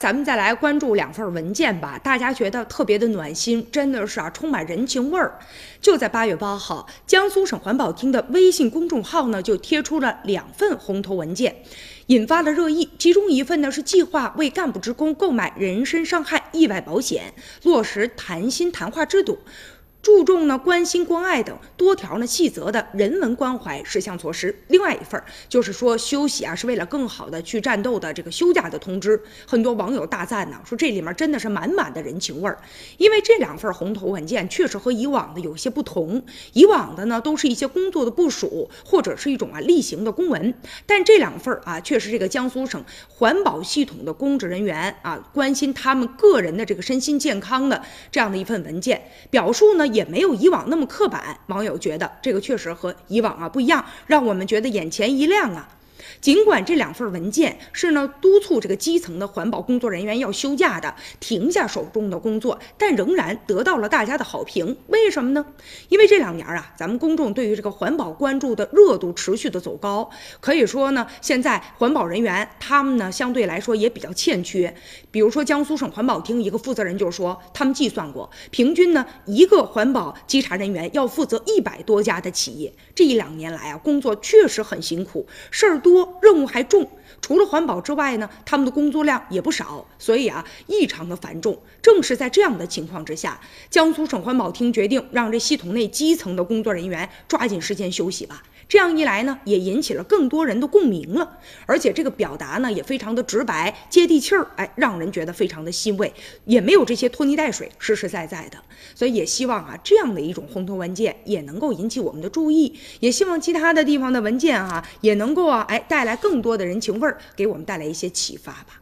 咱们再来关注两份文件吧，大家觉得特别的暖心，真的是啊，充满人情味儿。就在八月八号，江苏省环保厅的微信公众号呢就贴出了两份红头文件，引发了热议。其中一份呢是计划为干部职工购买人身伤害意外保险，落实谈心谈话制度。注重呢关心关爱等多条呢细则的人文关怀事项措施。另外一份就是说休息啊是为了更好的去战斗的这个休假的通知。很多网友大赞呢，说这里面真的是满满的人情味儿。因为这两份红头文件确实和以往的有些不同。以往的呢都是一些工作的部署或者是一种啊例行的公文，但这两份啊却是这个江苏省环保系统的公职人员啊关心他们个人的这个身心健康的这样的一份文件，表述呢。也没有以往那么刻板，网友觉得这个确实和以往啊不一样，让我们觉得眼前一亮啊。尽管这两份文件是呢督促这个基层的环保工作人员要休假的，停下手中的工作，但仍然得到了大家的好评。为什么呢？因为这两年啊，咱们公众对于这个环保关注的热度持续的走高，可以说呢，现在环保人员他们呢相对来说也比较欠缺。比如说江苏省环保厅一个负责人就说，他们计算过，平均呢一个环保稽查人员要负责一百多家的企业。这一两年来啊，工作确实很辛苦，事儿多。任务还重，除了环保之外呢，他们的工作量也不少，所以啊，异常的繁重。正是在这样的情况之下，江苏省环保厅决定让这系统内基层的工作人员抓紧时间休息吧。这样一来呢，也引起了更多人的共鸣了。而且这个表达呢，也非常的直白、接地气儿，哎，让人觉得非常的欣慰，也没有这些拖泥带水，实实在在的。所以也希望啊，这样的一种红头文件也能够引起我们的注意，也希望其他的地方的文件啊，也能够啊，哎，带带来更多的人情味儿，给我们带来一些启发吧。